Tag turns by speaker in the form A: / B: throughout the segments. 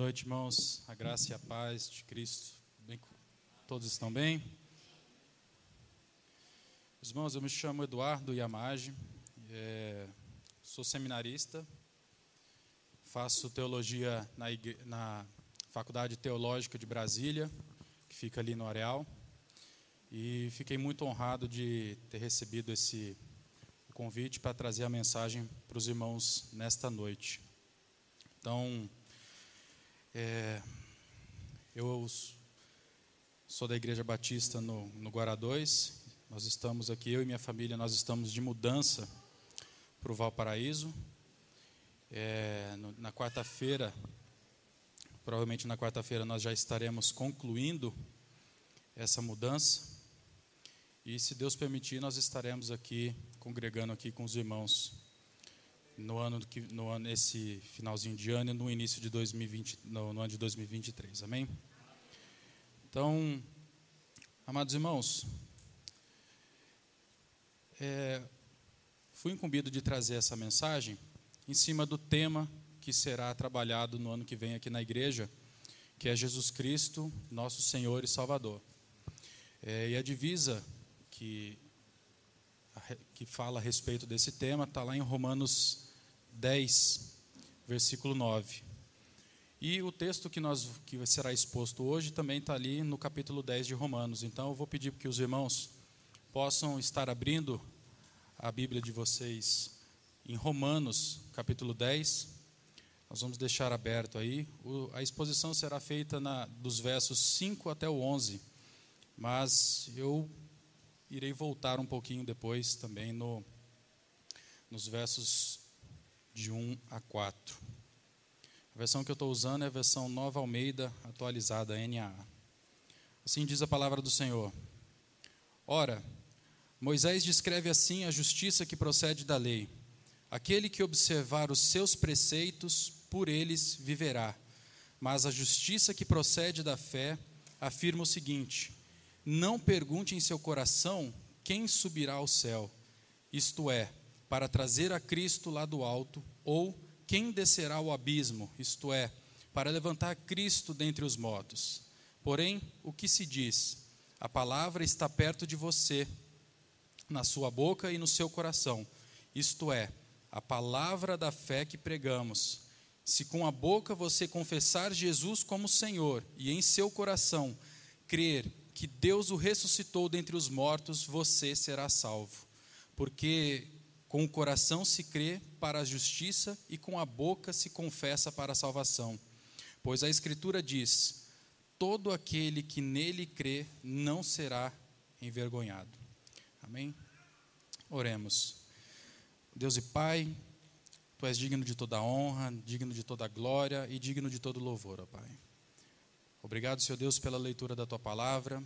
A: noite, irmãos. A graça e a paz de Cristo. Bem, todos estão bem? Irmãos, eu me chamo Eduardo Yamage, é, sou seminarista, faço teologia na, na Faculdade Teológica de Brasília, que fica ali no Areal, e fiquei muito honrado de ter recebido esse convite para trazer a mensagem para os irmãos nesta noite. Então, é, eu sou da Igreja Batista no, no Guará 2. Nós estamos aqui, eu e minha família, nós estamos de mudança para o Valparaíso. É, no, na quarta-feira, provavelmente na quarta-feira, nós já estaremos concluindo essa mudança. E se Deus permitir, nós estaremos aqui congregando aqui com os irmãos no ano que no ano esse finalzinho de ano e no início de 2020 no, no ano de 2023 amém? Então amados irmãos é, fui incumbido de trazer essa mensagem em cima do tema que será trabalhado no ano que vem aqui na igreja que é Jesus Cristo nosso Senhor e Salvador. É, e a divisa que que fala a respeito desse tema está lá em Romanos 10, versículo 9. E o texto que, nós, que será exposto hoje também está ali no capítulo 10 de Romanos. Então eu vou pedir que os irmãos possam estar abrindo a Bíblia de vocês em Romanos, capítulo 10. Nós vamos deixar aberto aí. O, a exposição será feita na, dos versos 5 até o 11. Mas eu irei voltar um pouquinho depois também no, nos versos de 1 a 4. A versão que eu estou usando é a versão Nova Almeida atualizada, NAA. Assim diz a palavra do Senhor. Ora, Moisés descreve assim a justiça que procede da lei. Aquele que observar os seus preceitos, por eles viverá. Mas a justiça que procede da fé afirma o seguinte: Não pergunte em seu coração quem subirá ao céu, isto é, para trazer a Cristo lá do alto, ou quem descerá ao abismo, isto é, para levantar Cristo dentre os mortos. Porém, o que se diz? A palavra está perto de você, na sua boca e no seu coração, isto é, a palavra da fé que pregamos. Se com a boca você confessar Jesus como Senhor e em seu coração crer que Deus o ressuscitou dentre os mortos, você será salvo. Porque com o coração se crê para a justiça e com a boca se confessa para a salvação. Pois a Escritura diz: todo aquele que nele crê não será envergonhado. Amém? Oremos. Deus e Pai, Tu és digno de toda honra, digno de toda glória e digno de todo louvor, ó Pai. Obrigado, Senhor Deus, pela leitura da Tua palavra.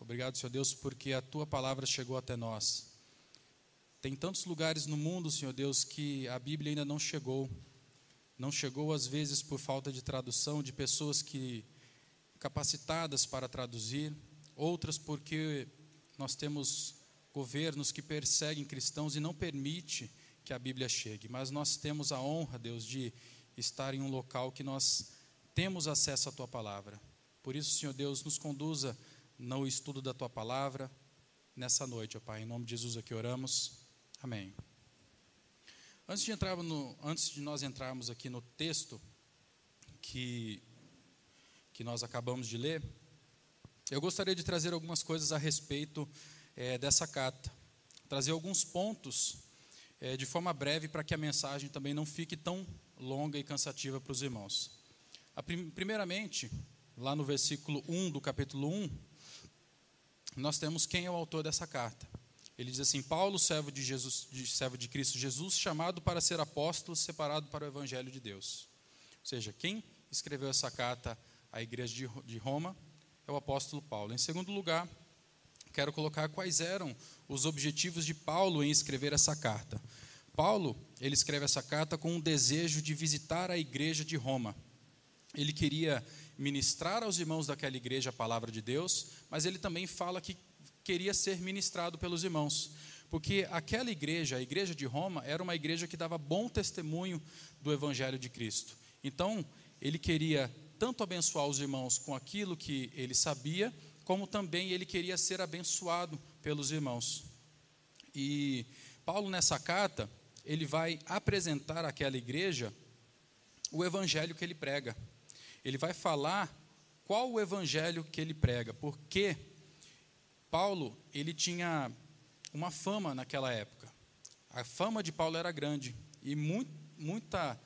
A: Obrigado, Senhor Deus, porque a Tua palavra chegou até nós. Tem tantos lugares no mundo, Senhor Deus, que a Bíblia ainda não chegou. Não chegou, às vezes, por falta de tradução, de pessoas que capacitadas para traduzir, outras porque nós temos governos que perseguem cristãos e não permite que a Bíblia chegue. Mas nós temos a honra, Deus, de estar em um local que nós temos acesso à tua palavra. Por isso, Senhor Deus, nos conduza no estudo da tua palavra nessa noite, ó Pai. Em nome de Jesus aqui oramos. Amém. Antes de, entrar no, antes de nós entrarmos aqui no texto que, que nós acabamos de ler, eu gostaria de trazer algumas coisas a respeito é, dessa carta. Trazer alguns pontos é, de forma breve para que a mensagem também não fique tão longa e cansativa para os irmãos. A, primeiramente, lá no versículo 1 do capítulo 1, nós temos quem é o autor dessa carta. Ele diz assim: Paulo, servo de Jesus, de, servo de Cristo Jesus, chamado para ser apóstolo, separado para o evangelho de Deus. Ou seja, quem escreveu essa carta à igreja de, de Roma é o apóstolo Paulo. Em segundo lugar, quero colocar quais eram os objetivos de Paulo em escrever essa carta. Paulo, ele escreve essa carta com um desejo de visitar a igreja de Roma. Ele queria ministrar aos irmãos daquela igreja a palavra de Deus, mas ele também fala que queria ser ministrado pelos irmãos. Porque aquela igreja, a igreja de Roma, era uma igreja que dava bom testemunho do Evangelho de Cristo. Então, ele queria tanto abençoar os irmãos com aquilo que ele sabia, como também ele queria ser abençoado pelos irmãos. E Paulo, nessa carta, ele vai apresentar àquela igreja o evangelho que ele prega. Ele vai falar qual o evangelho que ele prega, porque Paulo, ele tinha uma fama naquela época. A fama de Paulo era grande e muito, muita,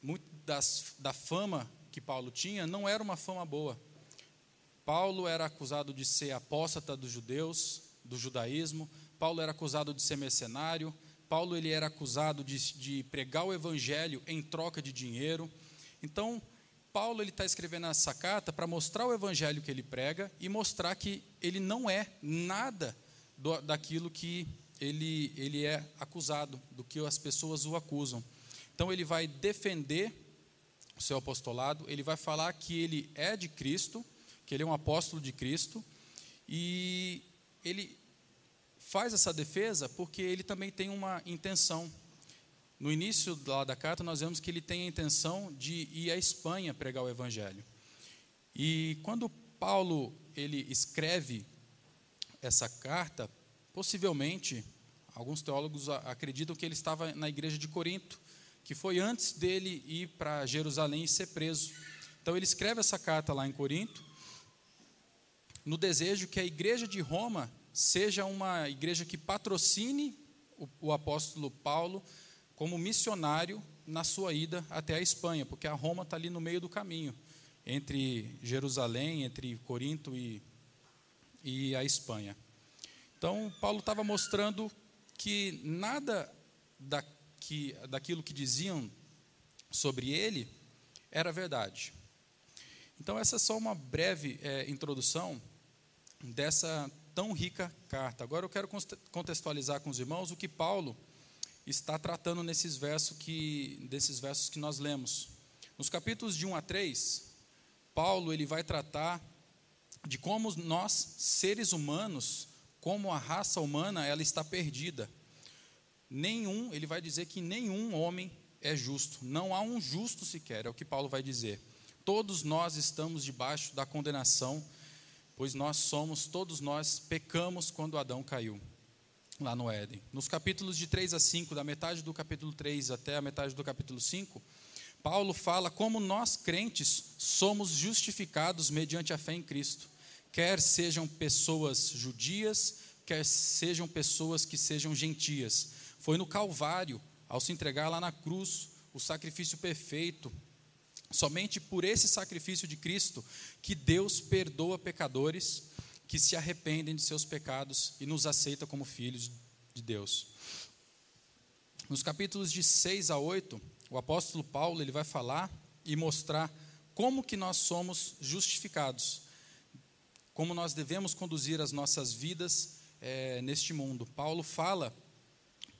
A: muito das, da fama que Paulo tinha não era uma fama boa. Paulo era acusado de ser apóstata dos judeus, do judaísmo. Paulo era acusado de ser mercenário. Paulo ele era acusado de, de pregar o evangelho em troca de dinheiro. Então, Paulo está escrevendo essa carta para mostrar o evangelho que ele prega e mostrar que ele não é nada do, daquilo que ele, ele é acusado, do que as pessoas o acusam. Então, ele vai defender o seu apostolado, ele vai falar que ele é de Cristo, que ele é um apóstolo de Cristo, e ele faz essa defesa porque ele também tem uma intenção. No início da carta, nós vemos que ele tem a intenção de ir à Espanha pregar o Evangelho. E quando Paulo ele escreve essa carta, possivelmente, alguns teólogos acreditam que ele estava na igreja de Corinto, que foi antes dele ir para Jerusalém e ser preso. Então ele escreve essa carta lá em Corinto, no desejo que a igreja de Roma seja uma igreja que patrocine o, o apóstolo Paulo como missionário na sua ida até a Espanha, porque a Roma está ali no meio do caminho, entre Jerusalém, entre Corinto e, e a Espanha. Então, Paulo estava mostrando que nada da, que, daquilo que diziam sobre ele era verdade. Então, essa é só uma breve é, introdução dessa tão rica carta. Agora eu quero contextualizar com os irmãos o que Paulo está tratando nesses versos que, desses versos que nós lemos. Nos capítulos de 1 a 3, Paulo ele vai tratar de como nós, seres humanos, como a raça humana, ela está perdida. Nenhum, ele vai dizer que nenhum homem é justo, não há um justo sequer, é o que Paulo vai dizer. Todos nós estamos debaixo da condenação pois nós somos, todos nós pecamos quando Adão caiu lá no Éden. Nos capítulos de 3 a 5, da metade do capítulo 3 até a metade do capítulo 5, Paulo fala como nós crentes somos justificados mediante a fé em Cristo, quer sejam pessoas judias, quer sejam pessoas que sejam gentias. Foi no Calvário, ao se entregar lá na cruz, o sacrifício perfeito, Somente por esse sacrifício de Cristo que Deus perdoa pecadores que se arrependem de seus pecados e nos aceita como filhos de Deus. Nos capítulos de 6 a 8, o apóstolo Paulo ele vai falar e mostrar como que nós somos justificados, como nós devemos conduzir as nossas vidas é, neste mundo. Paulo fala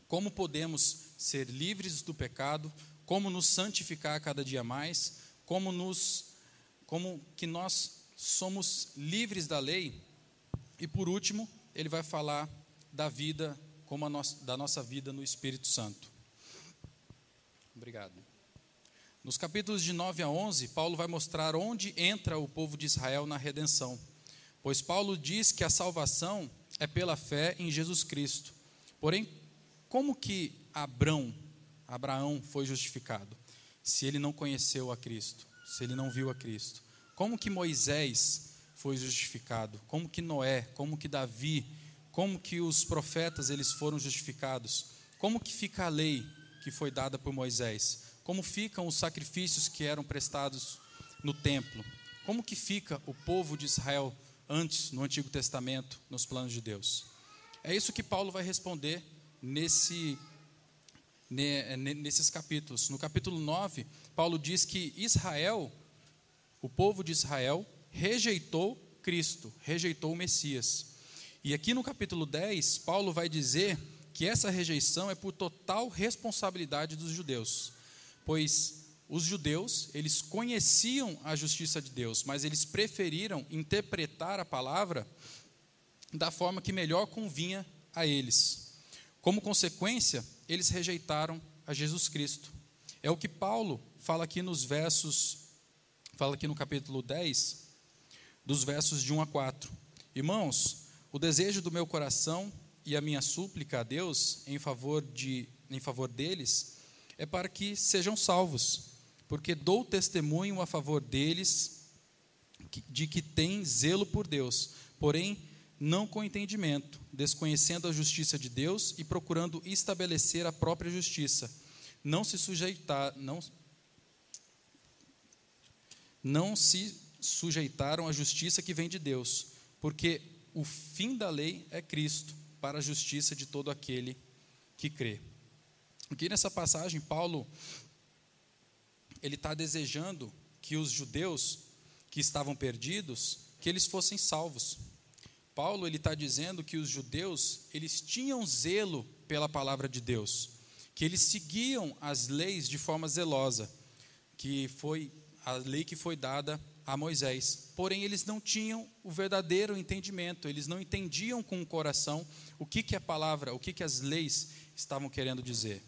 A: como podemos ser livres do pecado, como nos santificar cada dia mais, como nos como que nós somos livres da lei. E por último, ele vai falar da vida como nossa, da nossa vida no Espírito Santo. Obrigado. Nos capítulos de 9 a 11, Paulo vai mostrar onde entra o povo de Israel na redenção. Pois Paulo diz que a salvação é pela fé em Jesus Cristo. Porém, como que Abrão, Abraão foi justificado? se ele não conheceu a Cristo, se ele não viu a Cristo? Como que Moisés foi justificado? Como que Noé, como que Davi, como que os profetas eles foram justificados? Como que fica a lei que foi dada por Moisés? Como ficam os sacrifícios que eram prestados no templo? Como que fica o povo de Israel antes no Antigo Testamento, nos planos de Deus? É isso que Paulo vai responder nesse nesses capítulos. No capítulo 9, Paulo diz que Israel, o povo de Israel, rejeitou Cristo, rejeitou o Messias. E aqui no capítulo 10, Paulo vai dizer que essa rejeição é por total responsabilidade dos judeus, pois os judeus, eles conheciam a justiça de Deus, mas eles preferiram interpretar a palavra da forma que melhor convinha a eles. Como consequência, eles rejeitaram a Jesus Cristo. É o que Paulo fala aqui nos versos fala aqui no capítulo 10, dos versos de 1 a 4. Irmãos, o desejo do meu coração e a minha súplica a Deus em favor, de, em favor deles é para que sejam salvos, porque dou testemunho a favor deles de que têm zelo por Deus, porém não com entendimento, desconhecendo a justiça de Deus e procurando estabelecer a própria justiça. Não se sujeitar, não, não se sujeitaram à justiça que vem de Deus, porque o fim da lei é Cristo, para a justiça de todo aquele que crê. Aqui nessa passagem, Paulo ele está desejando que os judeus que estavam perdidos, que eles fossem salvos. Paulo ele está dizendo que os judeus eles tinham zelo pela palavra de Deus, que eles seguiam as leis de forma zelosa, que foi a lei que foi dada a Moisés. Porém, eles não tinham o verdadeiro entendimento, eles não entendiam com o coração o que, que a palavra, o que, que as leis estavam querendo dizer.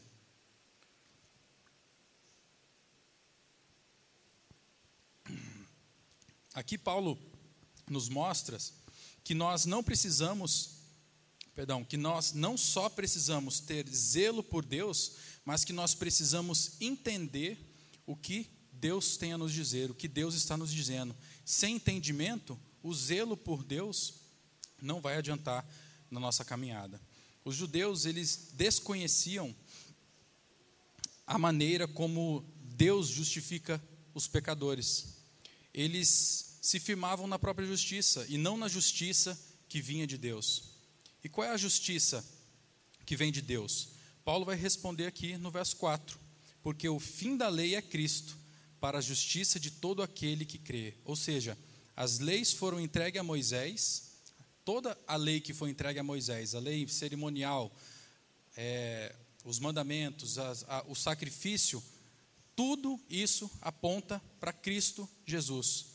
A: Aqui Paulo nos mostra que nós não precisamos, perdão, que nós não só precisamos ter zelo por Deus, mas que nós precisamos entender o que Deus tem a nos dizer, o que Deus está nos dizendo. Sem entendimento, o zelo por Deus não vai adiantar na nossa caminhada. Os judeus, eles desconheciam a maneira como Deus justifica os pecadores. Eles se firmavam na própria justiça e não na justiça que vinha de Deus. E qual é a justiça que vem de Deus? Paulo vai responder aqui no verso 4: Porque o fim da lei é Cristo, para a justiça de todo aquele que crê. Ou seja, as leis foram entregues a Moisés, toda a lei que foi entregue a Moisés, a lei cerimonial, é, os mandamentos, a, o sacrifício, tudo isso aponta para Cristo Jesus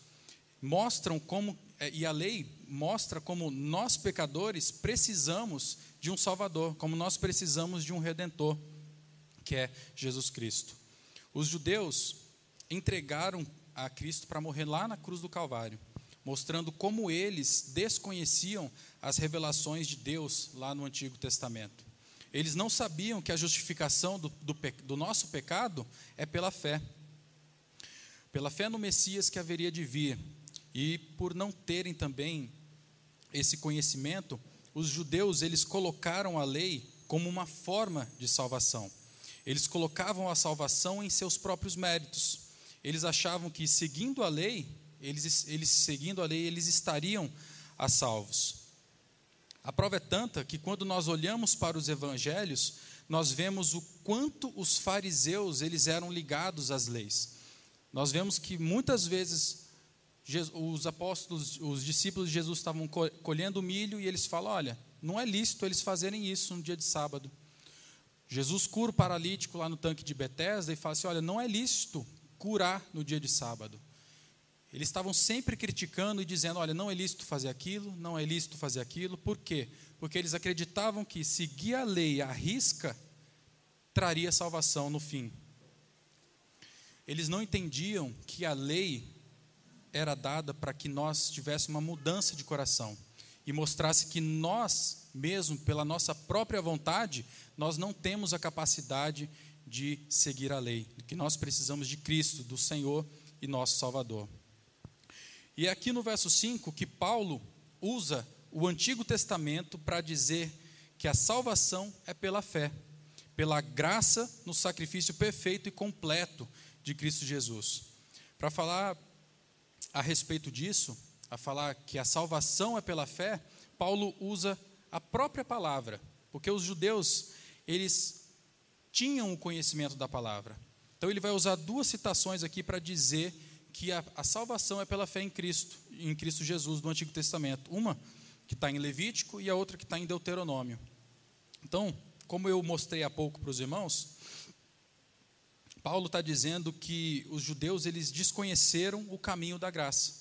A: mostram como, é, e a lei mostra como nós pecadores precisamos de um Salvador, como nós precisamos de um Redentor, que é Jesus Cristo. Os judeus entregaram a Cristo para morrer lá na cruz do Calvário, mostrando como eles desconheciam as revelações de Deus lá no Antigo Testamento. Eles não sabiam que a justificação do, do, do nosso pecado é pela fé. Pela fé no Messias que haveria de vir, e por não terem também esse conhecimento, os judeus eles colocaram a lei como uma forma de salvação. Eles colocavam a salvação em seus próprios méritos. Eles achavam que seguindo a lei, eles, eles seguindo a lei, eles estariam a salvos. A prova é tanta que quando nós olhamos para os evangelhos, nós vemos o quanto os fariseus eles eram ligados às leis. Nós vemos que muitas vezes os apóstolos, os discípulos de Jesus estavam colhendo milho e eles falam: olha, não é lícito eles fazerem isso no dia de sábado. Jesus cura o paralítico lá no tanque de Betesda e fala assim: olha, não é lícito curar no dia de sábado. Eles estavam sempre criticando e dizendo: olha, não é lícito fazer aquilo, não é lícito fazer aquilo. Por quê? Porque eles acreditavam que seguir a lei à risca traria salvação no fim. Eles não entendiam que a lei era dada para que nós tivéssemos uma mudança de coração e mostrasse que nós, mesmo pela nossa própria vontade, nós não temos a capacidade de seguir a lei, que nós precisamos de Cristo, do Senhor e nosso Salvador. E é aqui no verso 5 que Paulo usa o Antigo Testamento para dizer que a salvação é pela fé, pela graça no sacrifício perfeito e completo de Cristo Jesus. Para falar a respeito disso, a falar que a salvação é pela fé, Paulo usa a própria palavra, porque os judeus, eles tinham o conhecimento da palavra. Então ele vai usar duas citações aqui para dizer que a, a, salvação é pela fé em Cristo, em Cristo Jesus do Antigo Testamento. Uma que está em Levítico e a outra que está em Deuteronômio. Então, como eu mostrei há pouco para os irmãos, Paulo está dizendo que os judeus eles desconheceram o caminho da graça,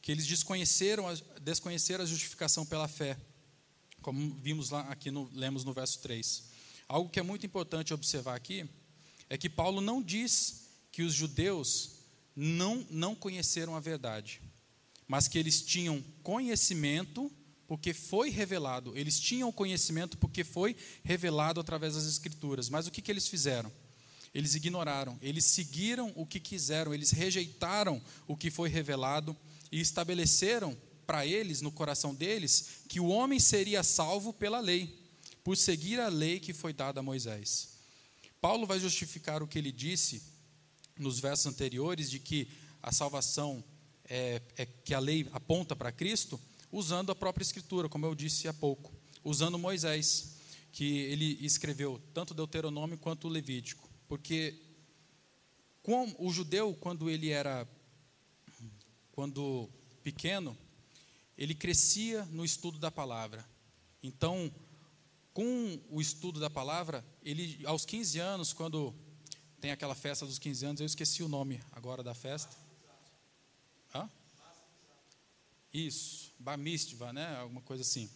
A: que eles desconheceram a, desconheceram a justificação pela fé, como vimos lá aqui no, lemos no verso 3. Algo que é muito importante observar aqui é que Paulo não diz que os judeus não, não conheceram a verdade, mas que eles tinham conhecimento porque foi revelado. Eles tinham conhecimento porque foi revelado através das Escrituras. Mas o que, que eles fizeram? Eles ignoraram, eles seguiram o que quiseram, eles rejeitaram o que foi revelado e estabeleceram para eles, no coração deles, que o homem seria salvo pela lei, por seguir a lei que foi dada a Moisés. Paulo vai justificar o que ele disse nos versos anteriores de que a salvação é, é que a lei aponta para Cristo, usando a própria Escritura, como eu disse há pouco, usando Moisés, que ele escreveu tanto Deuteronômio quanto Levítico, porque com o judeu quando ele era quando pequeno, ele crescia no estudo da palavra. Então, com o estudo da palavra, ele aos 15 anos, quando tem aquela festa dos 15 anos, eu esqueci o nome agora da festa. Hã? Isso, Bamistiva, né? Alguma coisa assim.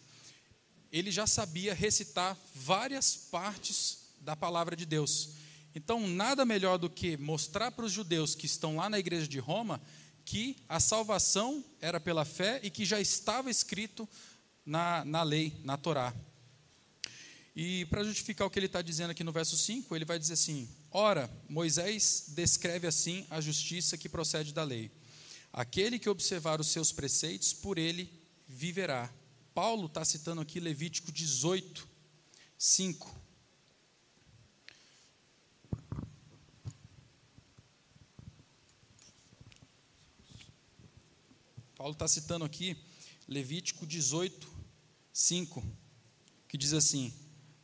A: Ele já sabia recitar várias partes da palavra de Deus. Então, nada melhor do que mostrar para os judeus que estão lá na igreja de Roma que a salvação era pela fé e que já estava escrito na, na lei, na Torá. E para justificar o que ele está dizendo aqui no verso 5, ele vai dizer assim: Ora, Moisés descreve assim a justiça que procede da lei. Aquele que observar os seus preceitos, por ele viverá. Paulo está citando aqui Levítico 18, 5. Paulo está citando aqui Levítico 18, 5, que diz assim: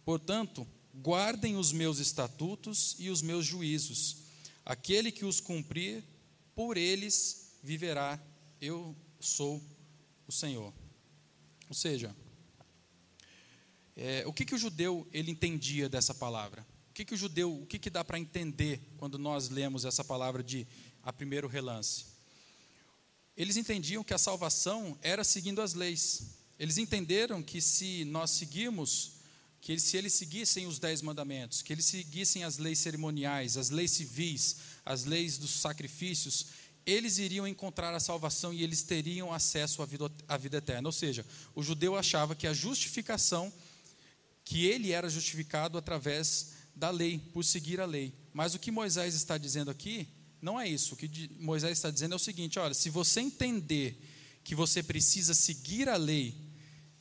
A: Portanto, guardem os meus estatutos e os meus juízos. Aquele que os cumprir, por eles viverá, eu sou o Senhor. Ou seja, é, o que, que o judeu ele entendia dessa palavra? O que, que o judeu, o que, que dá para entender quando nós lemos essa palavra de a primeiro relance? Eles entendiam que a salvação era seguindo as leis. Eles entenderam que se nós seguirmos, que se eles seguissem os dez mandamentos, que eles seguissem as leis cerimoniais, as leis civis, as leis dos sacrifícios, eles iriam encontrar a salvação e eles teriam acesso à vida, à vida eterna. Ou seja, o judeu achava que a justificação, que ele era justificado através da lei, por seguir a lei. Mas o que Moisés está dizendo aqui não é isso. O que Moisés está dizendo é o seguinte: olha, se você entender que você precisa seguir a lei,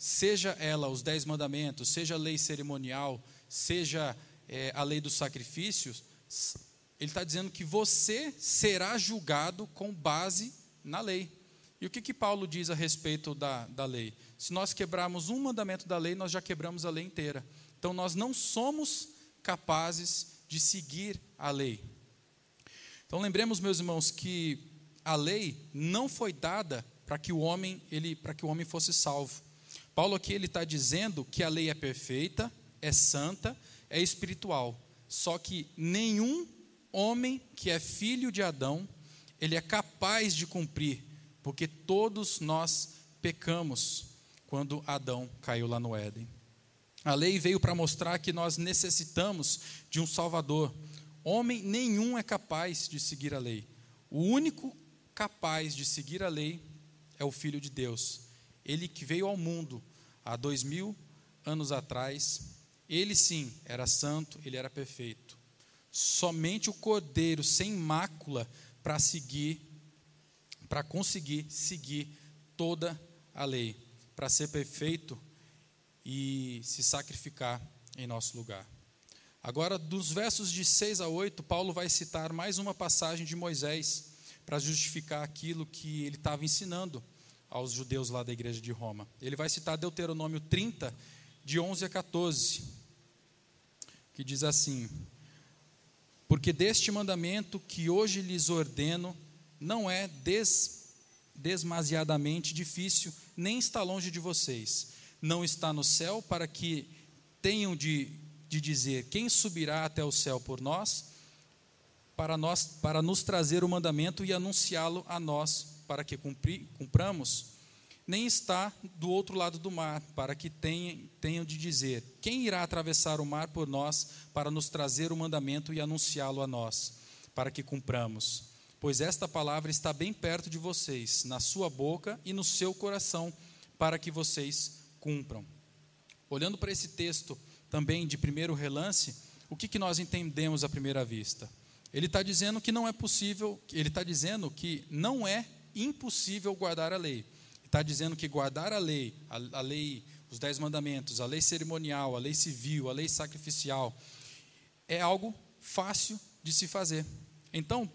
A: seja ela os dez mandamentos, seja a lei cerimonial, seja é, a lei dos sacrifícios, ele está dizendo que você será julgado com base na lei. E o que, que Paulo diz a respeito da, da lei? Se nós quebrarmos um mandamento da lei, nós já quebramos a lei inteira. Então nós não somos capazes de seguir a lei. Então lembremos, meus irmãos, que a lei não foi dada para que o homem ele para que o homem fosse salvo. Paulo aqui ele está dizendo que a lei é perfeita, é santa, é espiritual. Só que nenhum homem que é filho de Adão, ele é capaz de cumprir, porque todos nós pecamos quando Adão caiu lá no Éden. A lei veio para mostrar que nós necessitamos de um Salvador. Homem nenhum é capaz de seguir a lei. O único capaz de seguir a lei é o Filho de Deus. Ele que veio ao mundo há dois mil anos atrás. Ele sim era santo, ele era perfeito. Somente o cordeiro sem mácula para seguir, para conseguir seguir toda a lei, para ser perfeito e se sacrificar em nosso lugar. Agora, dos versos de 6 a 8, Paulo vai citar mais uma passagem de Moisés para justificar aquilo que ele estava ensinando aos judeus lá da igreja de Roma. Ele vai citar Deuteronômio 30, de 11 a 14, que diz assim: porque deste mandamento que hoje lhes ordeno não é des, demasiadamente difícil, nem está longe de vocês. Não está no céu para que tenham de, de dizer quem subirá até o céu por nós, para nós para nos trazer o mandamento e anunciá-lo a nós, para que cumpri, cumpramos nem está do outro lado do mar, para que tenham, de dizer: Quem irá atravessar o mar por nós para nos trazer o mandamento e anunciá-lo a nós, para que cumpramos? pois esta palavra está bem perto de vocês, na sua boca e no seu coração, para que vocês cumpram. Olhando para esse texto também de primeiro relance, o que, que nós entendemos à primeira vista? Ele está dizendo que não é possível, ele está dizendo que não é impossível guardar a lei. Está dizendo que guardar a lei, a, a lei, os dez mandamentos, a lei cerimonial, a lei civil, a lei sacrificial, é algo fácil de se fazer. Então,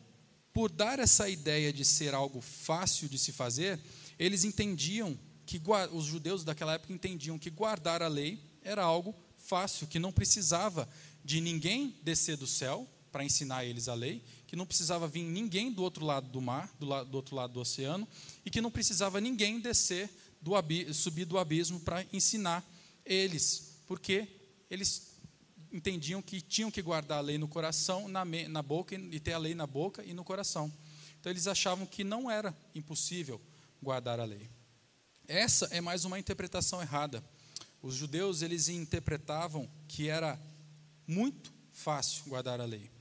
A: por dar essa ideia de ser algo fácil de se fazer, eles entendiam que os judeus daquela época entendiam que guardar a lei era algo fácil, que não precisava de ninguém descer do céu para ensinar eles a lei, que não precisava vir ninguém do outro lado do mar, do, do outro lado do oceano, e que não precisava ninguém descer, do subir do abismo para ensinar eles, porque eles entendiam que tinham que guardar a lei no coração, na, na boca, e ter a lei na boca e no coração. Então eles achavam que não era impossível guardar a lei. Essa é mais uma interpretação errada. Os judeus eles interpretavam que era muito fácil guardar a lei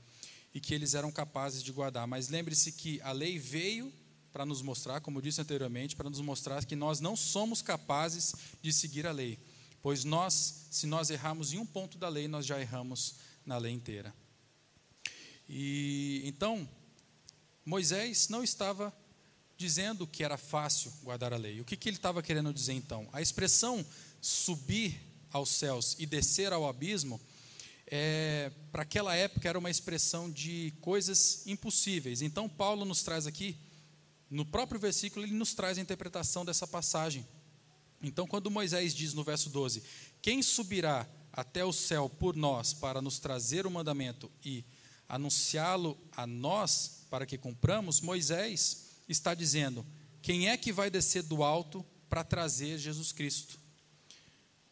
A: e que eles eram capazes de guardar. Mas lembre-se que a lei veio para nos mostrar, como eu disse anteriormente, para nos mostrar que nós não somos capazes de seguir a lei, pois nós, se nós errarmos em um ponto da lei, nós já erramos na lei inteira. E então Moisés não estava dizendo que era fácil guardar a lei. O que, que ele estava querendo dizer então? A expressão subir aos céus e descer ao abismo é, para aquela época era uma expressão de coisas impossíveis. Então, Paulo nos traz aqui, no próprio versículo, ele nos traz a interpretação dessa passagem. Então, quando Moisés diz no verso 12: Quem subirá até o céu por nós para nos trazer o mandamento e anunciá-lo a nós para que cumpramos, Moisés está dizendo: Quem é que vai descer do alto para trazer Jesus Cristo?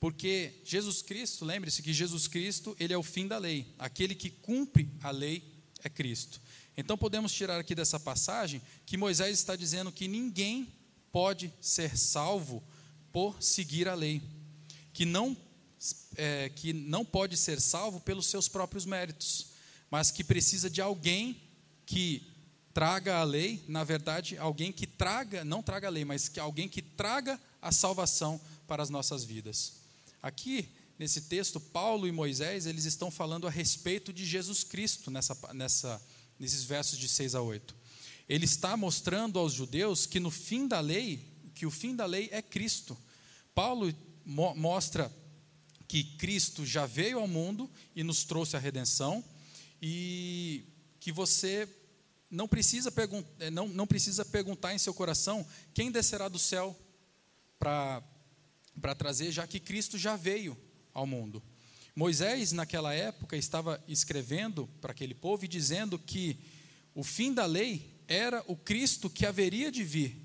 A: Porque Jesus Cristo, lembre-se que Jesus Cristo, ele é o fim da lei. Aquele que cumpre a lei é Cristo. Então podemos tirar aqui dessa passagem que Moisés está dizendo que ninguém pode ser salvo por seguir a lei, que não é, que não pode ser salvo pelos seus próprios méritos, mas que precisa de alguém que traga a lei, na verdade, alguém que traga, não traga a lei, mas que alguém que traga a salvação para as nossas vidas. Aqui, nesse texto, Paulo e Moisés, eles estão falando a respeito de Jesus Cristo nessa, nessa, nesses versos de 6 a 8. Ele está mostrando aos judeus que no fim da lei, que o fim da lei é Cristo. Paulo mo mostra que Cristo já veio ao mundo e nos trouxe a redenção e que você não precisa, não, não precisa perguntar em seu coração quem descerá do céu para para trazer, já que Cristo já veio ao mundo. Moisés, naquela época, estava escrevendo para aquele povo e dizendo que o fim da lei era o Cristo que haveria de vir,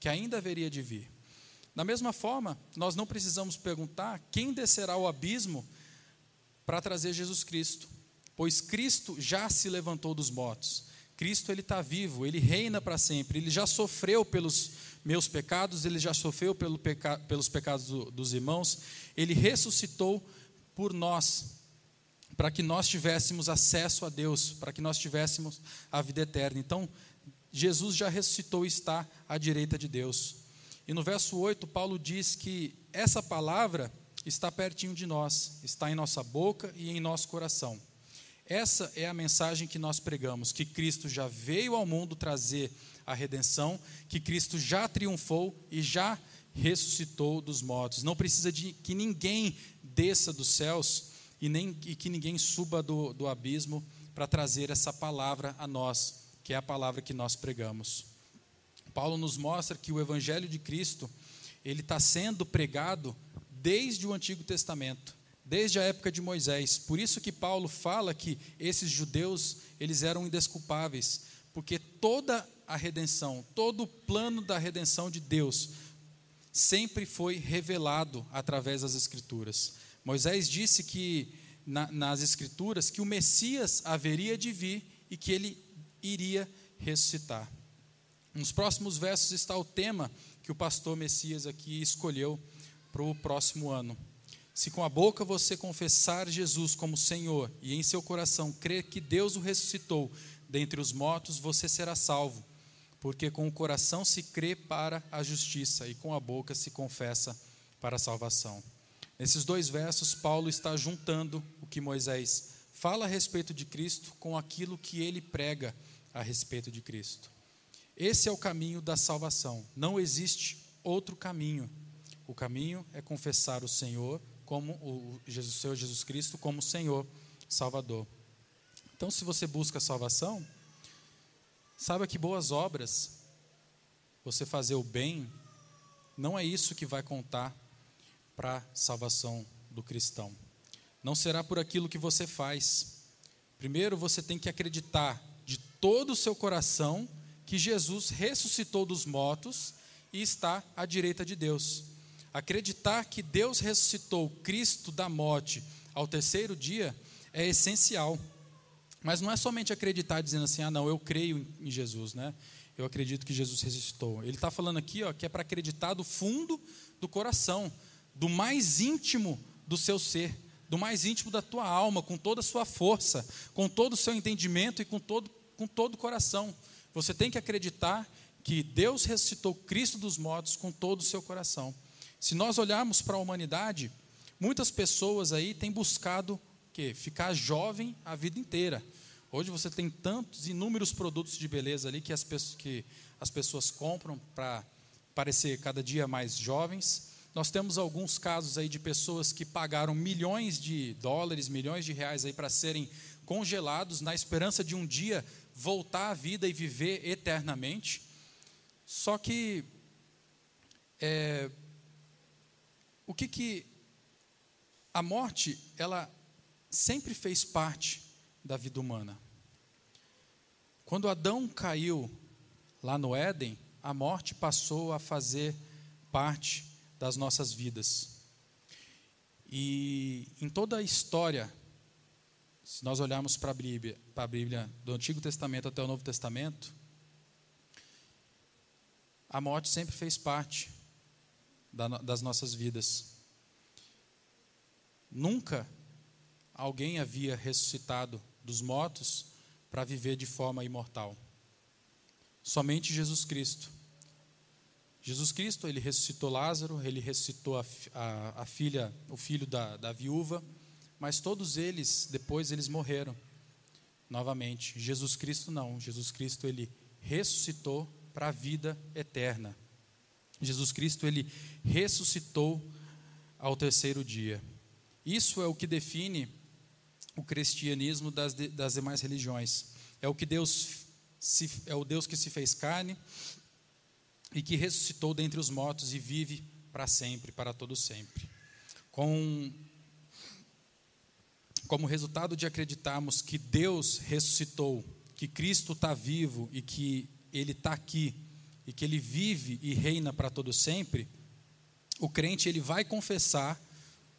A: que ainda haveria de vir. Da mesma forma, nós não precisamos perguntar quem descerá ao abismo para trazer Jesus Cristo, pois Cristo já se levantou dos mortos. Cristo ele está vivo, ele reina para sempre, ele já sofreu pelos meus pecados, ele já sofreu pelo peca, pelos pecados do, dos irmãos, ele ressuscitou por nós, para que nós tivéssemos acesso a Deus, para que nós tivéssemos a vida eterna. Então, Jesus já ressuscitou e está à direita de Deus. E no verso 8, Paulo diz que essa palavra está pertinho de nós, está em nossa boca e em nosso coração. Essa é a mensagem que nós pregamos, que Cristo já veio ao mundo trazer a redenção, que Cristo já triunfou e já ressuscitou dos mortos. Não precisa de que ninguém desça dos céus e nem e que ninguém suba do, do abismo para trazer essa palavra a nós, que é a palavra que nós pregamos. Paulo nos mostra que o Evangelho de Cristo ele está sendo pregado desde o Antigo Testamento, desde a época de Moisés. Por isso que Paulo fala que esses judeus eles eram indesculpáveis, porque toda a redenção, todo o plano da redenção de Deus sempre foi revelado através das Escrituras. Moisés disse que na, nas Escrituras que o Messias haveria de vir e que ele iria ressuscitar. Nos próximos versos está o tema que o pastor Messias aqui escolheu para o próximo ano. Se com a boca você confessar Jesus como Senhor e em seu coração crer que Deus o ressuscitou dentre os mortos, você será salvo, porque com o coração se crê para a justiça e com a boca se confessa para a salvação. Nesses dois versos, Paulo está juntando o que Moisés fala a respeito de Cristo com aquilo que ele prega a respeito de Cristo. Esse é o caminho da salvação. Não existe outro caminho. O caminho é confessar o Senhor como o Jesus, Senhor Jesus Cristo como Senhor Salvador. Então, se você busca salvação, saiba que boas obras, você fazer o bem, não é isso que vai contar para a salvação do cristão. Não será por aquilo que você faz. Primeiro, você tem que acreditar de todo o seu coração que Jesus ressuscitou dos mortos e está à direita de Deus. Acreditar que Deus ressuscitou Cristo da morte ao terceiro dia é essencial. Mas não é somente acreditar dizendo assim, ah, não, eu creio em Jesus, né? Eu acredito que Jesus ressuscitou. Ele está falando aqui ó, que é para acreditar do fundo do coração, do mais íntimo do seu ser, do mais íntimo da tua alma, com toda a sua força, com todo o seu entendimento e com todo, com todo o coração. Você tem que acreditar que Deus ressuscitou Cristo dos mortos com todo o seu coração. Se nós olharmos para a humanidade, muitas pessoas aí têm buscado que ficar jovem a vida inteira. Hoje você tem tantos inúmeros produtos de beleza ali que as pessoas, que as pessoas compram para parecer cada dia mais jovens. Nós temos alguns casos aí de pessoas que pagaram milhões de dólares, milhões de reais aí para serem congelados na esperança de um dia voltar à vida e viver eternamente. Só que é, o que que a morte ela sempre fez parte da vida humana. Quando Adão caiu lá no Éden, a morte passou a fazer parte das nossas vidas. E em toda a história, se nós olharmos para a Bíblia, para a Bíblia do Antigo Testamento até o Novo Testamento, a morte sempre fez parte das nossas vidas. Nunca alguém havia ressuscitado dos mortos para viver de forma imortal. Somente Jesus Cristo. Jesus Cristo, ele ressuscitou Lázaro, ele ressuscitou a, a, a filha, o filho da, da viúva, mas todos eles, depois eles morreram novamente. Jesus Cristo não, Jesus Cristo ele ressuscitou para a vida eterna. Jesus Cristo ele ressuscitou ao terceiro dia. Isso é o que define o cristianismo das, das demais religiões. É o que Deus se, é o Deus que se fez carne, e que ressuscitou dentre os mortos e vive para sempre, para todo sempre. Com como resultado de acreditarmos que Deus ressuscitou, que Cristo está vivo e que Ele está aqui e que Ele vive e reina para todo sempre, o crente ele vai confessar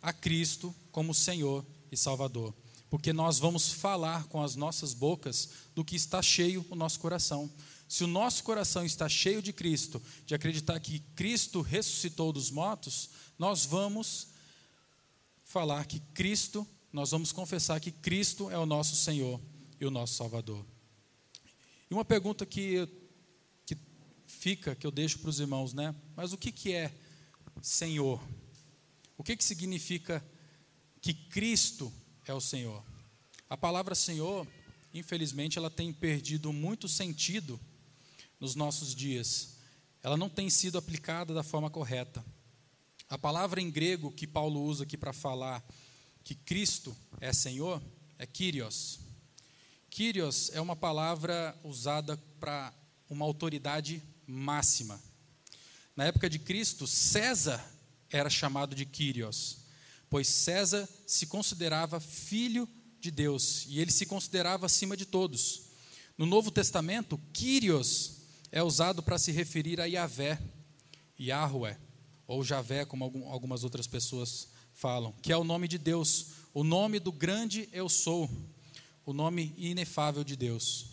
A: a Cristo como Senhor e Salvador, porque nós vamos falar com as nossas bocas do que está cheio o nosso coração. Se o nosso coração está cheio de Cristo, de acreditar que Cristo ressuscitou dos mortos, nós vamos falar que Cristo, nós vamos confessar que Cristo é o nosso Senhor e o nosso Salvador. E uma pergunta que, que fica, que eu deixo para os irmãos, né? Mas o que, que é Senhor? O que, que significa que Cristo é o Senhor? A palavra Senhor, infelizmente, ela tem perdido muito sentido nos nossos dias. Ela não tem sido aplicada da forma correta. A palavra em grego que Paulo usa aqui para falar que Cristo é Senhor é Kyrios. Kyrios é uma palavra usada para uma autoridade máxima. Na época de Cristo, César era chamado de Kyrios, pois César se considerava filho de Deus e ele se considerava acima de todos. No Novo Testamento, Kyrios é usado para se referir a Yahvé, Yahweh, ou Javé, como algumas outras pessoas falam, que é o nome de Deus, o nome do grande eu sou, o nome inefável de Deus.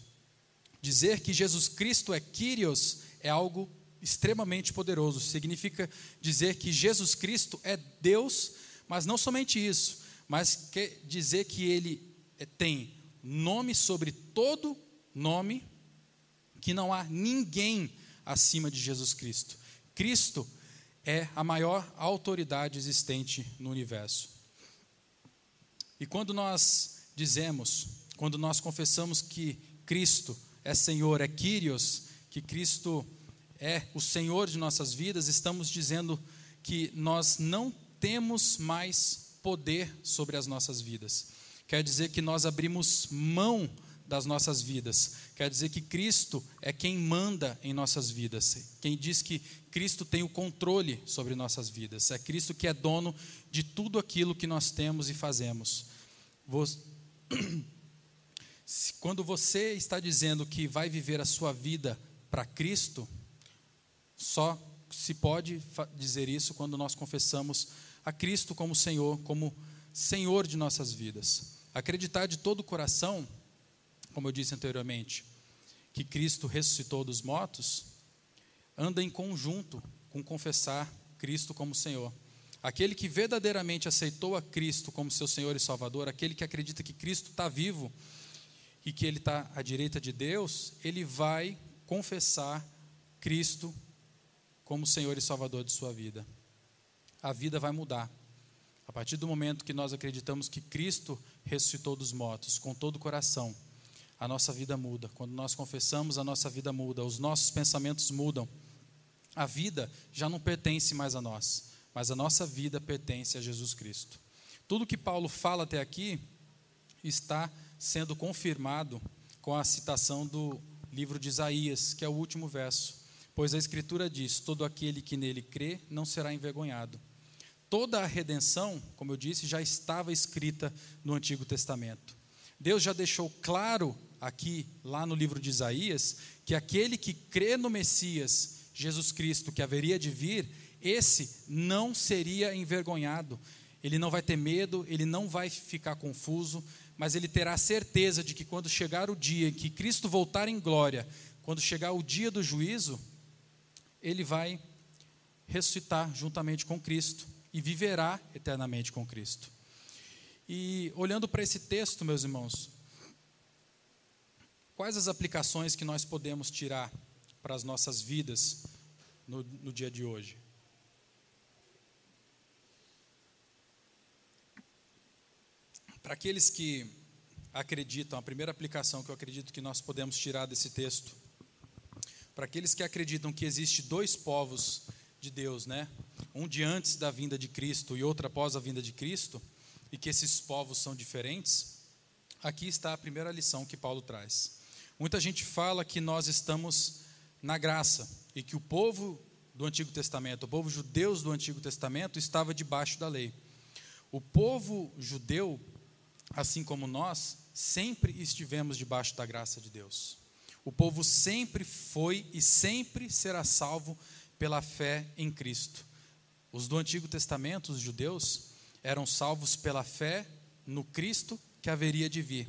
A: Dizer que Jesus Cristo é Kyrios é algo extremamente poderoso, significa dizer que Jesus Cristo é Deus, mas não somente isso, mas quer dizer que ele tem nome sobre todo nome que não há ninguém acima de Jesus Cristo. Cristo é a maior autoridade existente no universo. E quando nós dizemos, quando nós confessamos que Cristo é Senhor, é Kyrios, que Cristo é o Senhor de nossas vidas, estamos dizendo que nós não temos mais poder sobre as nossas vidas. Quer dizer que nós abrimos mão das nossas vidas. Quer dizer que Cristo é quem manda em nossas vidas. Quem diz que Cristo tem o controle sobre nossas vidas. É Cristo que é dono de tudo aquilo que nós temos e fazemos. Quando você está dizendo que vai viver a sua vida para Cristo, só se pode dizer isso quando nós confessamos a Cristo como Senhor, como Senhor de nossas vidas. Acreditar de todo o coração, como eu disse anteriormente, que Cristo ressuscitou dos mortos, anda em conjunto com confessar Cristo como Senhor. Aquele que verdadeiramente aceitou a Cristo como seu Senhor e Salvador, aquele que acredita que Cristo está vivo e que Ele está à direita de Deus, ele vai confessar Cristo como Senhor e Salvador de sua vida. A vida vai mudar. A partir do momento que nós acreditamos que Cristo ressuscitou dos mortos com todo o coração, a nossa vida muda. Quando nós confessamos, a nossa vida muda, os nossos pensamentos mudam. A vida já não pertence mais a nós, mas a nossa vida pertence a Jesus Cristo. Tudo que Paulo fala até aqui está sendo confirmado com a citação do livro de Isaías, que é o último verso. Pois a Escritura diz: todo aquele que nele crê não será envergonhado. Toda a redenção, como eu disse, já estava escrita no Antigo Testamento. Deus já deixou claro aqui, lá no livro de Isaías, que aquele que crê no Messias, Jesus Cristo, que haveria de vir, esse não seria envergonhado. Ele não vai ter medo, ele não vai ficar confuso, mas ele terá certeza de que quando chegar o dia em que Cristo voltar em glória, quando chegar o dia do juízo, ele vai ressuscitar juntamente com Cristo e viverá eternamente com Cristo. E olhando para esse texto, meus irmãos, quais as aplicações que nós podemos tirar para as nossas vidas no, no dia de hoje? Para aqueles que acreditam, a primeira aplicação que eu acredito que nós podemos tirar desse texto para aqueles que acreditam que existe dois povos de Deus, né? Um de antes da vinda de Cristo e outro após a vinda de Cristo, e que esses povos são diferentes, aqui está a primeira lição que Paulo traz. Muita gente fala que nós estamos na graça e que o povo do Antigo Testamento, o povo judeu do Antigo Testamento, estava debaixo da lei. O povo judeu, assim como nós, sempre estivemos debaixo da graça de Deus. O povo sempre foi e sempre será salvo pela fé em Cristo. Os do Antigo Testamento, os judeus, eram salvos pela fé no Cristo que haveria de vir.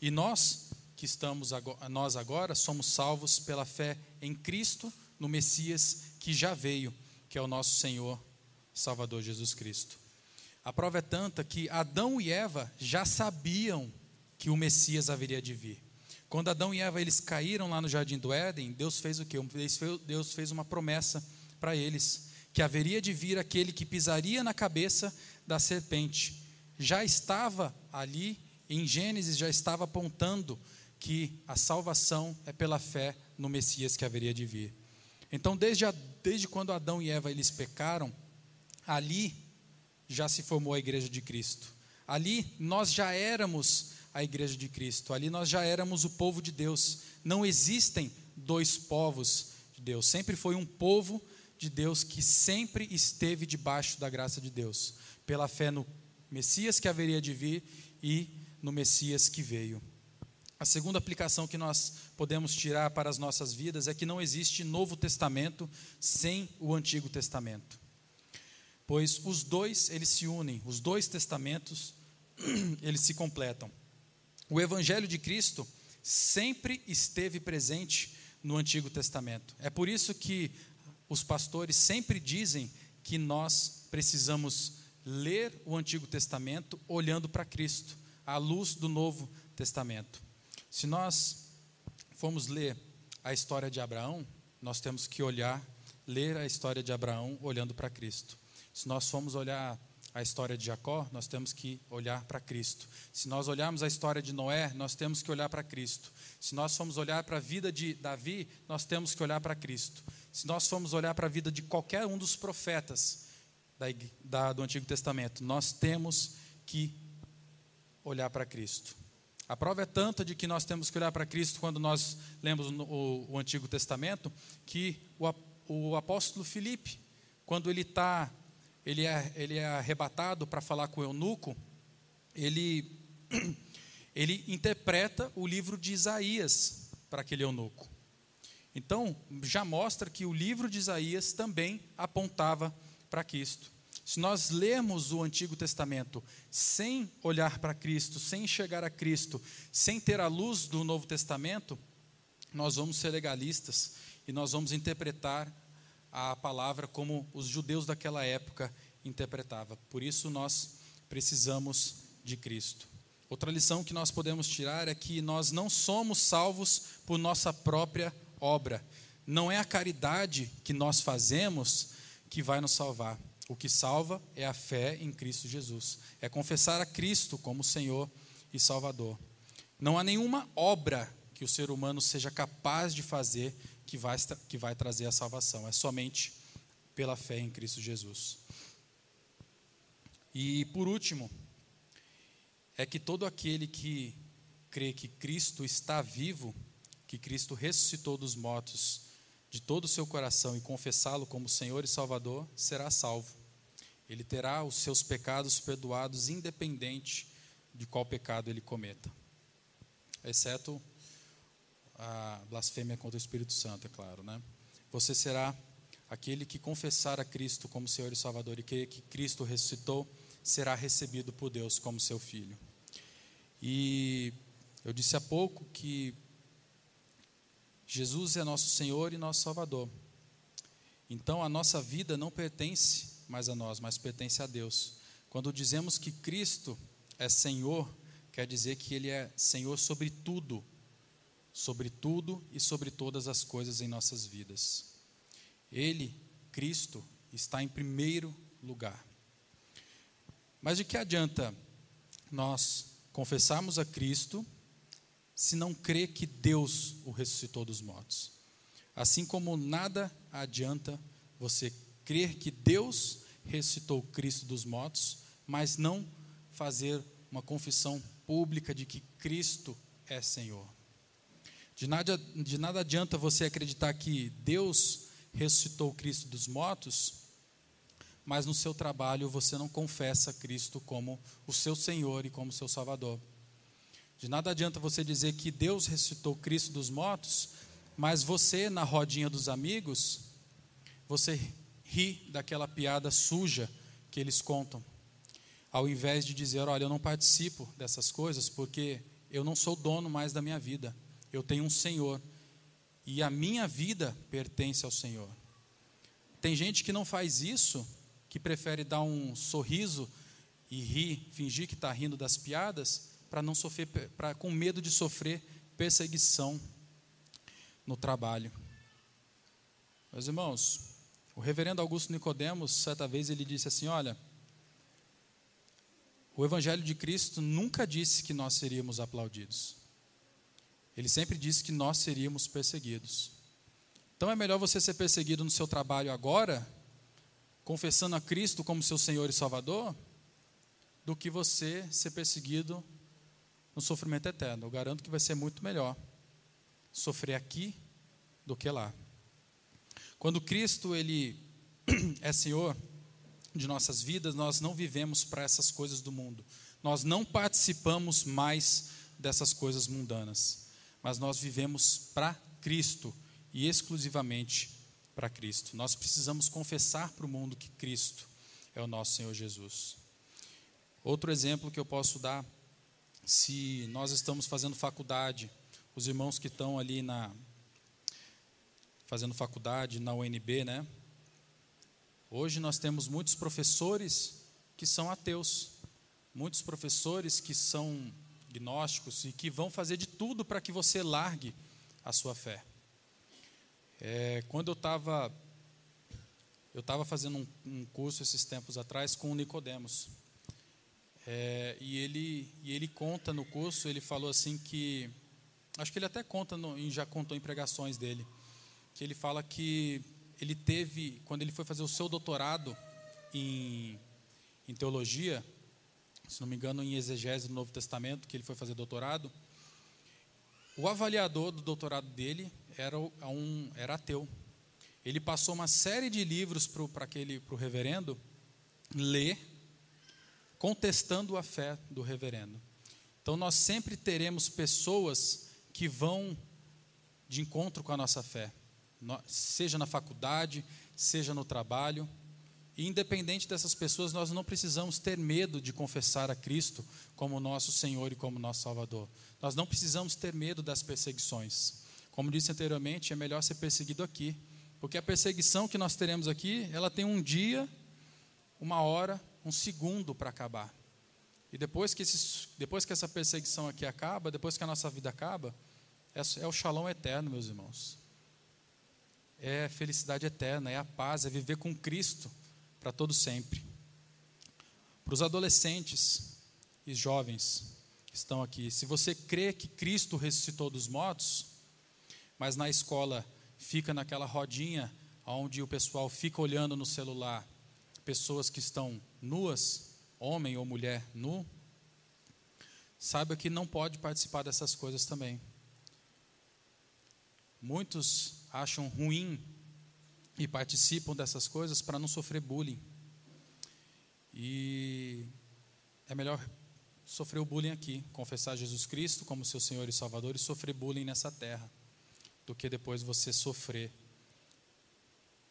A: E nós, que estamos agora, nós agora, somos salvos pela fé em Cristo, no Messias que já veio, que é o nosso Senhor Salvador Jesus Cristo. A prova é tanta que Adão e Eva já sabiam que o Messias haveria de vir. Quando Adão e Eva eles caíram lá no jardim do Éden, Deus fez o quê? Deus fez uma promessa para eles que haveria de vir aquele que pisaria na cabeça da serpente. Já estava ali em Gênesis já estava apontando que a salvação é pela fé no Messias que haveria de vir. Então, desde, a, desde quando Adão e Eva eles pecaram, ali já se formou a igreja de Cristo. Ali nós já éramos a igreja de Cristo. Ali nós já éramos o povo de Deus. Não existem dois povos de Deus. Sempre foi um povo de Deus que sempre esteve debaixo da graça de Deus, pela fé no Messias que haveria de vir e no Messias que veio. A segunda aplicação que nós podemos tirar para as nossas vidas é que não existe Novo Testamento sem o Antigo Testamento. Pois os dois, eles se unem, os dois testamentos, eles se completam. O Evangelho de Cristo sempre esteve presente no Antigo Testamento. É por isso que os pastores sempre dizem que nós precisamos ler o Antigo Testamento olhando para Cristo, à luz do Novo Testamento. Se nós formos ler a história de Abraão, nós temos que olhar, ler a história de Abraão olhando para Cristo. Se nós formos olhar a história de Jacó, nós temos que olhar para Cristo. Se nós olharmos a história de Noé, nós temos que olhar para Cristo. Se nós formos olhar para a vida de Davi, nós temos que olhar para Cristo. Se nós formos olhar para a vida de qualquer um dos profetas da, da, do Antigo Testamento, nós temos que olhar para Cristo. A prova é tanta de que nós temos que olhar para Cristo quando nós lemos o, o Antigo Testamento, que o, o apóstolo Filipe, quando ele está ele é, ele é arrebatado para falar com o eunuco, ele, ele interpreta o livro de Isaías para aquele eunuco. Então, já mostra que o livro de Isaías também apontava para Cristo. Se nós lermos o Antigo Testamento sem olhar para Cristo, sem chegar a Cristo, sem ter a luz do Novo Testamento, nós vamos ser legalistas e nós vamos interpretar a palavra como os judeus daquela época interpretavam. Por isso nós precisamos de Cristo. Outra lição que nós podemos tirar é que nós não somos salvos por nossa própria obra. Não é a caridade que nós fazemos que vai nos salvar. O que salva é a fé em Cristo Jesus. É confessar a Cristo como Senhor e Salvador. Não há nenhuma obra que o ser humano seja capaz de fazer que vai, que vai trazer a salvação. É somente pela fé em Cristo Jesus. E por último, é que todo aquele que crê que Cristo está vivo, que Cristo ressuscitou dos mortos, de todo o seu coração e confessá-lo como Senhor e Salvador, será salvo. Ele terá os seus pecados perdoados, independente de qual pecado ele cometa, exceto a blasfêmia contra o Espírito Santo, é claro, né? Você será aquele que confessar a Cristo como Senhor e Salvador e crer que Cristo ressuscitou, será recebido por Deus como seu filho. E eu disse há pouco que Jesus é nosso Senhor e nosso Salvador. Então a nossa vida não pertence mais a nós, mas pertence a Deus. Quando dizemos que Cristo é Senhor, quer dizer que Ele é Senhor sobre tudo sobre tudo e sobre todas as coisas em nossas vidas. Ele, Cristo, está em primeiro lugar. Mas de que adianta nós confessarmos a Cristo se não crê que Deus o ressuscitou dos mortos? Assim como nada adianta você crer que Deus ressuscitou Cristo dos mortos, mas não fazer uma confissão pública de que Cristo é Senhor. De nada, de nada adianta você acreditar que Deus ressuscitou Cristo dos mortos, mas no seu trabalho você não confessa Cristo como o seu Senhor e como seu Salvador. De nada adianta você dizer que Deus ressuscitou Cristo dos mortos, mas você, na rodinha dos amigos, você ri daquela piada suja que eles contam, ao invés de dizer: Olha, eu não participo dessas coisas porque eu não sou dono mais da minha vida eu tenho um Senhor e a minha vida pertence ao Senhor. Tem gente que não faz isso, que prefere dar um sorriso e rir, fingir que está rindo das piadas, para não sofrer, para com medo de sofrer perseguição no trabalho. Meus irmãos, o reverendo Augusto Nicodemos, certa vez ele disse assim: Olha, o Evangelho de Cristo nunca disse que nós seríamos aplaudidos. Ele sempre disse que nós seríamos perseguidos. Então é melhor você ser perseguido no seu trabalho agora, confessando a Cristo como seu Senhor e Salvador, do que você ser perseguido no sofrimento eterno. Eu garanto que vai ser muito melhor sofrer aqui do que lá. Quando Cristo ele é Senhor de nossas vidas, nós não vivemos para essas coisas do mundo. Nós não participamos mais dessas coisas mundanas mas nós vivemos para Cristo e exclusivamente para Cristo. Nós precisamos confessar para o mundo que Cristo é o nosso Senhor Jesus. Outro exemplo que eu posso dar, se nós estamos fazendo faculdade, os irmãos que estão ali na fazendo faculdade na UNB, né? Hoje nós temos muitos professores que são ateus, muitos professores que são gnósticos e que vão fazer de tudo para que você largue a sua fé. É, quando eu estava eu estava fazendo um, um, curso esses tempos atrás com o Nicodemos é, e ele e ele conta no curso ele falou assim que acho que ele até conta no, já contou em pregações dele que ele fala que ele teve quando ele foi fazer o seu doutorado em, em teologia se não me engano em exegese do Novo Testamento que ele foi fazer doutorado o avaliador do doutorado dele era um era ateu ele passou uma série de livros para aquele reverendo ler, contestando a fé do reverendo. Então nós sempre teremos pessoas que vão de encontro com a nossa fé, seja na faculdade, seja no trabalho. E independente dessas pessoas, nós não precisamos ter medo de confessar a Cristo como nosso Senhor e como nosso Salvador. Nós não precisamos ter medo das perseguições. Como disse anteriormente, é melhor ser perseguido aqui porque a perseguição que nós teremos aqui, ela tem um dia, uma hora, um segundo para acabar. E depois que, depois que essa perseguição aqui acaba, depois que a nossa vida acaba, é, é o shalom eterno, meus irmãos. É felicidade eterna, é a paz, é viver com Cristo para todo sempre. Para os adolescentes e jovens que estão aqui, se você crê que Cristo ressuscitou dos mortos, mas na escola fica naquela rodinha onde o pessoal fica olhando no celular pessoas que estão nuas, homem ou mulher nu, saiba que não pode participar dessas coisas também. Muitos acham ruim e participam dessas coisas para não sofrer bullying. E é melhor sofrer o bullying aqui, confessar Jesus Cristo como seu Senhor e Salvador e sofrer bullying nessa terra do que depois você sofrer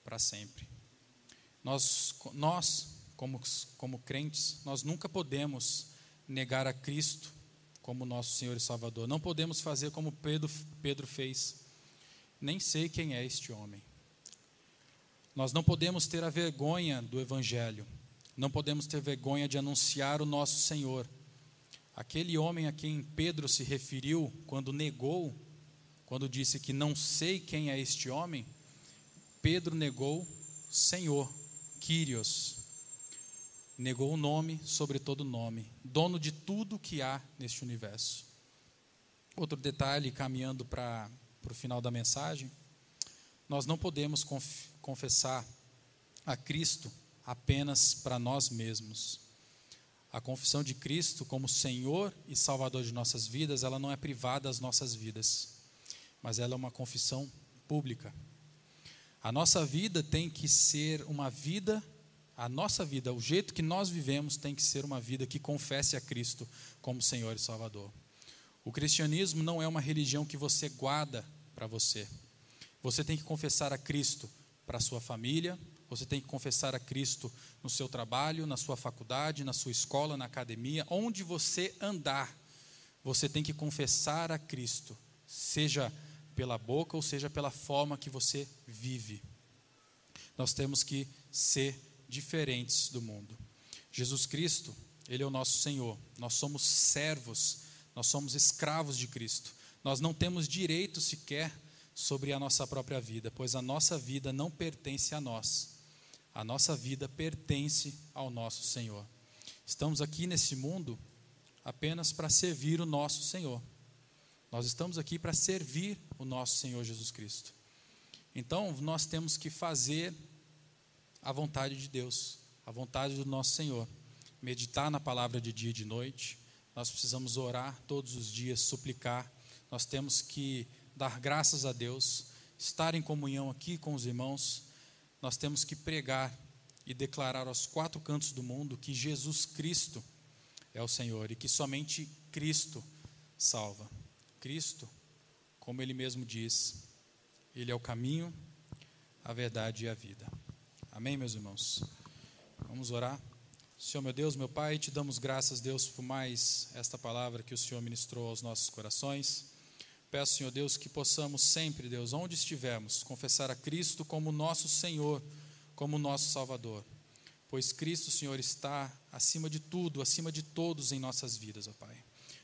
A: para sempre. Nós, nós como, como crentes, nós nunca podemos negar a Cristo como nosso Senhor e Salvador. Não podemos fazer como Pedro, Pedro fez. Nem sei quem é este homem. Nós não podemos ter a vergonha do Evangelho. Não podemos ter vergonha de anunciar o nosso Senhor. Aquele homem a quem Pedro se referiu quando negou quando disse que não sei quem é este homem, Pedro negou Senhor, Kyrios. Negou o nome sobre todo nome, dono de tudo que há neste universo. Outro detalhe, caminhando para o final da mensagem, nós não podemos conf, confessar a Cristo apenas para nós mesmos. A confissão de Cristo como Senhor e Salvador de nossas vidas, ela não é privada das nossas vidas mas ela é uma confissão pública. A nossa vida tem que ser uma vida, a nossa vida, o jeito que nós vivemos tem que ser uma vida que confesse a Cristo como Senhor e Salvador. O cristianismo não é uma religião que você guarda para você. Você tem que confessar a Cristo para a sua família, você tem que confessar a Cristo no seu trabalho, na sua faculdade, na sua escola, na academia, onde você andar. Você tem que confessar a Cristo, seja pela boca, ou seja, pela forma que você vive. Nós temos que ser diferentes do mundo. Jesus Cristo, Ele é o nosso Senhor. Nós somos servos, nós somos escravos de Cristo. Nós não temos direito sequer sobre a nossa própria vida, pois a nossa vida não pertence a nós. A nossa vida pertence ao nosso Senhor. Estamos aqui nesse mundo apenas para servir o nosso Senhor. Nós estamos aqui para servir o nosso Senhor Jesus Cristo. Então, nós temos que fazer a vontade de Deus, a vontade do nosso Senhor. Meditar na palavra de dia e de noite. Nós precisamos orar todos os dias, suplicar. Nós temos que dar graças a Deus, estar em comunhão aqui com os irmãos. Nós temos que pregar e declarar aos quatro cantos do mundo que Jesus Cristo é o Senhor e que somente Cristo salva. Cristo, como ele mesmo diz, ele é o caminho, a verdade e a vida. Amém, meus irmãos? Vamos orar. Senhor, meu Deus, meu Pai, te damos graças, Deus, por mais esta palavra que o Senhor ministrou aos nossos corações. Peço, Senhor Deus, que possamos sempre, Deus, onde estivermos, confessar a Cristo como nosso Senhor, como nosso Salvador. Pois Cristo, Senhor, está acima de tudo, acima de todos em nossas vidas, ó Pai.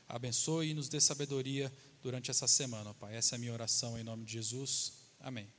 A: Abençoe e nos dê sabedoria durante essa semana, ó Pai. Essa é a minha oração em nome de Jesus. Amém.